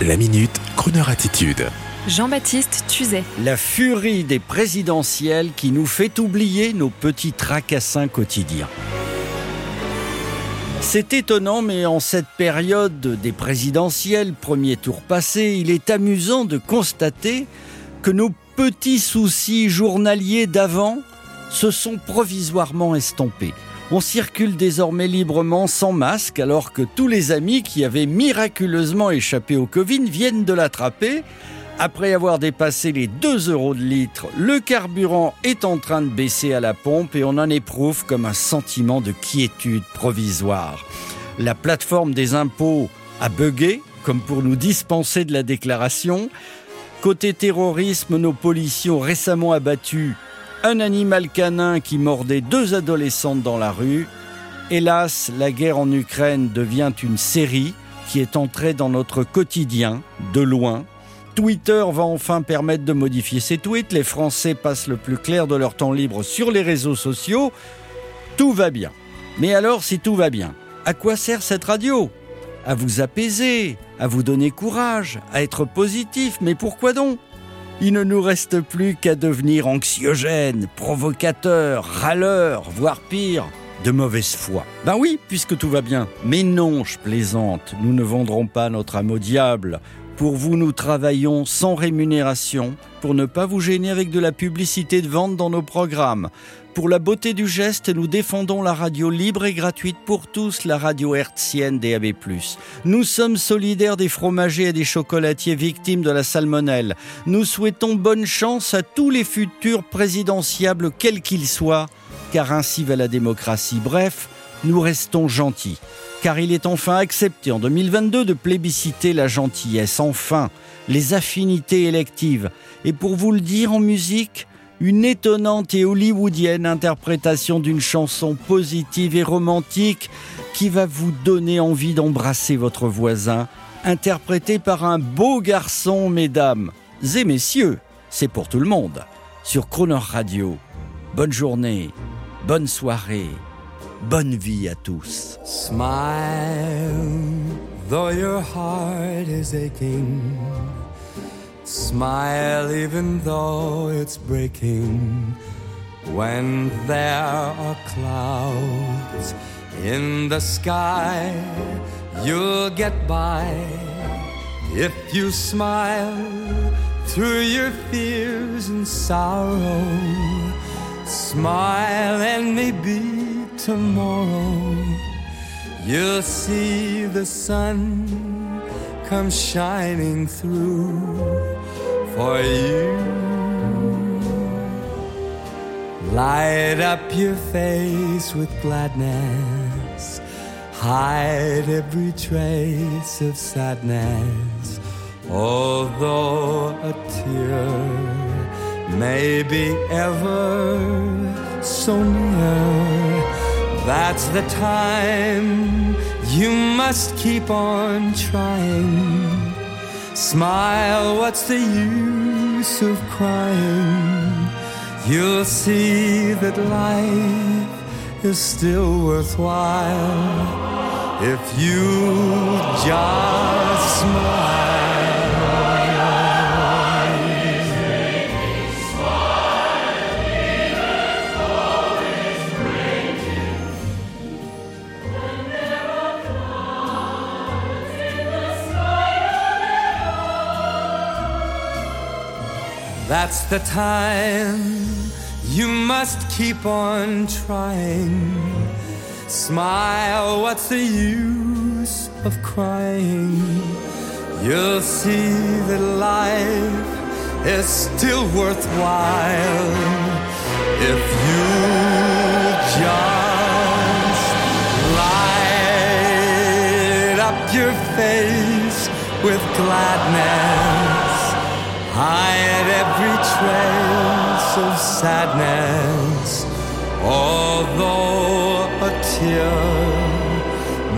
La minute, Kroneur attitude. Jean-Baptiste Tuzet. La furie des présidentielles qui nous fait oublier nos petits tracassins quotidiens. C'est étonnant, mais en cette période des présidentielles, premier tour passé, il est amusant de constater que nos petits soucis journaliers d'avant se sont provisoirement estompés. On circule désormais librement sans masque alors que tous les amis qui avaient miraculeusement échappé au Covid viennent de l'attraper. Après avoir dépassé les 2 euros de litre, le carburant est en train de baisser à la pompe et on en éprouve comme un sentiment de quiétude provisoire. La plateforme des impôts a bugué, comme pour nous dispenser de la déclaration. Côté terrorisme, nos policiers ont récemment abattu un animal canin qui mordait deux adolescentes dans la rue. Hélas, la guerre en Ukraine devient une série qui est entrée dans notre quotidien, de loin. Twitter va enfin permettre de modifier ses tweets. Les Français passent le plus clair de leur temps libre sur les réseaux sociaux. Tout va bien. Mais alors, si tout va bien, à quoi sert cette radio? À vous apaiser, à vous donner courage, à être positif. Mais pourquoi donc? Il ne nous reste plus qu'à devenir anxiogène, provocateur, râleur, voire pire, de mauvaise foi. Ben oui, puisque tout va bien. Mais non, je plaisante, nous ne vendrons pas notre âme au diable. Pour vous, nous travaillons sans rémunération pour ne pas vous gêner avec de la publicité de vente dans nos programmes. Pour la beauté du geste, nous défendons la radio libre et gratuite pour tous, la radio hertzienne DAB+. Nous sommes solidaires des fromagers et des chocolatiers victimes de la salmonelle. Nous souhaitons bonne chance à tous les futurs présidentiables, quels qu'ils soient, car ainsi va la démocratie. Bref, nous restons gentils. Car il est enfin accepté en 2022 de plébisciter la gentillesse, enfin, les affinités électives. Et pour vous le dire en musique, une étonnante et hollywoodienne interprétation d'une chanson positive et romantique qui va vous donner envie d'embrasser votre voisin, interprétée par un beau garçon, mesdames et messieurs. C'est pour tout le monde. Sur Croner Radio. Bonne journée, bonne soirée, bonne vie à tous. Smile, though your heart is aching. Smile even though it's breaking when there are clouds in the sky. You'll get by if you smile through your fears and sorrow. Smile and maybe tomorrow you'll see the sun come shining through for you. Light up your face with gladness, hide every trace of sadness. Although a tear may be ever so near, that's the time you must keep on trying. Smile, what's the use of crying? You'll see that life is still worthwhile if you just smile. That's the time you must keep on trying. Smile, what's the use of crying? You'll see that life is still worthwhile if you just light up your face with gladness. Trace of sadness, although a tear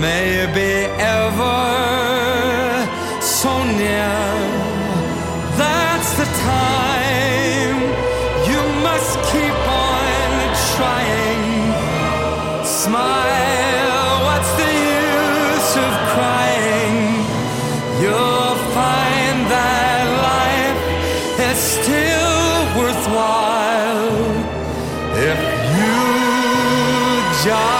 may be ever so near. That's the time you must keep on trying. Smile, what's the use of crying? You'll find that life is still worthwhile. job.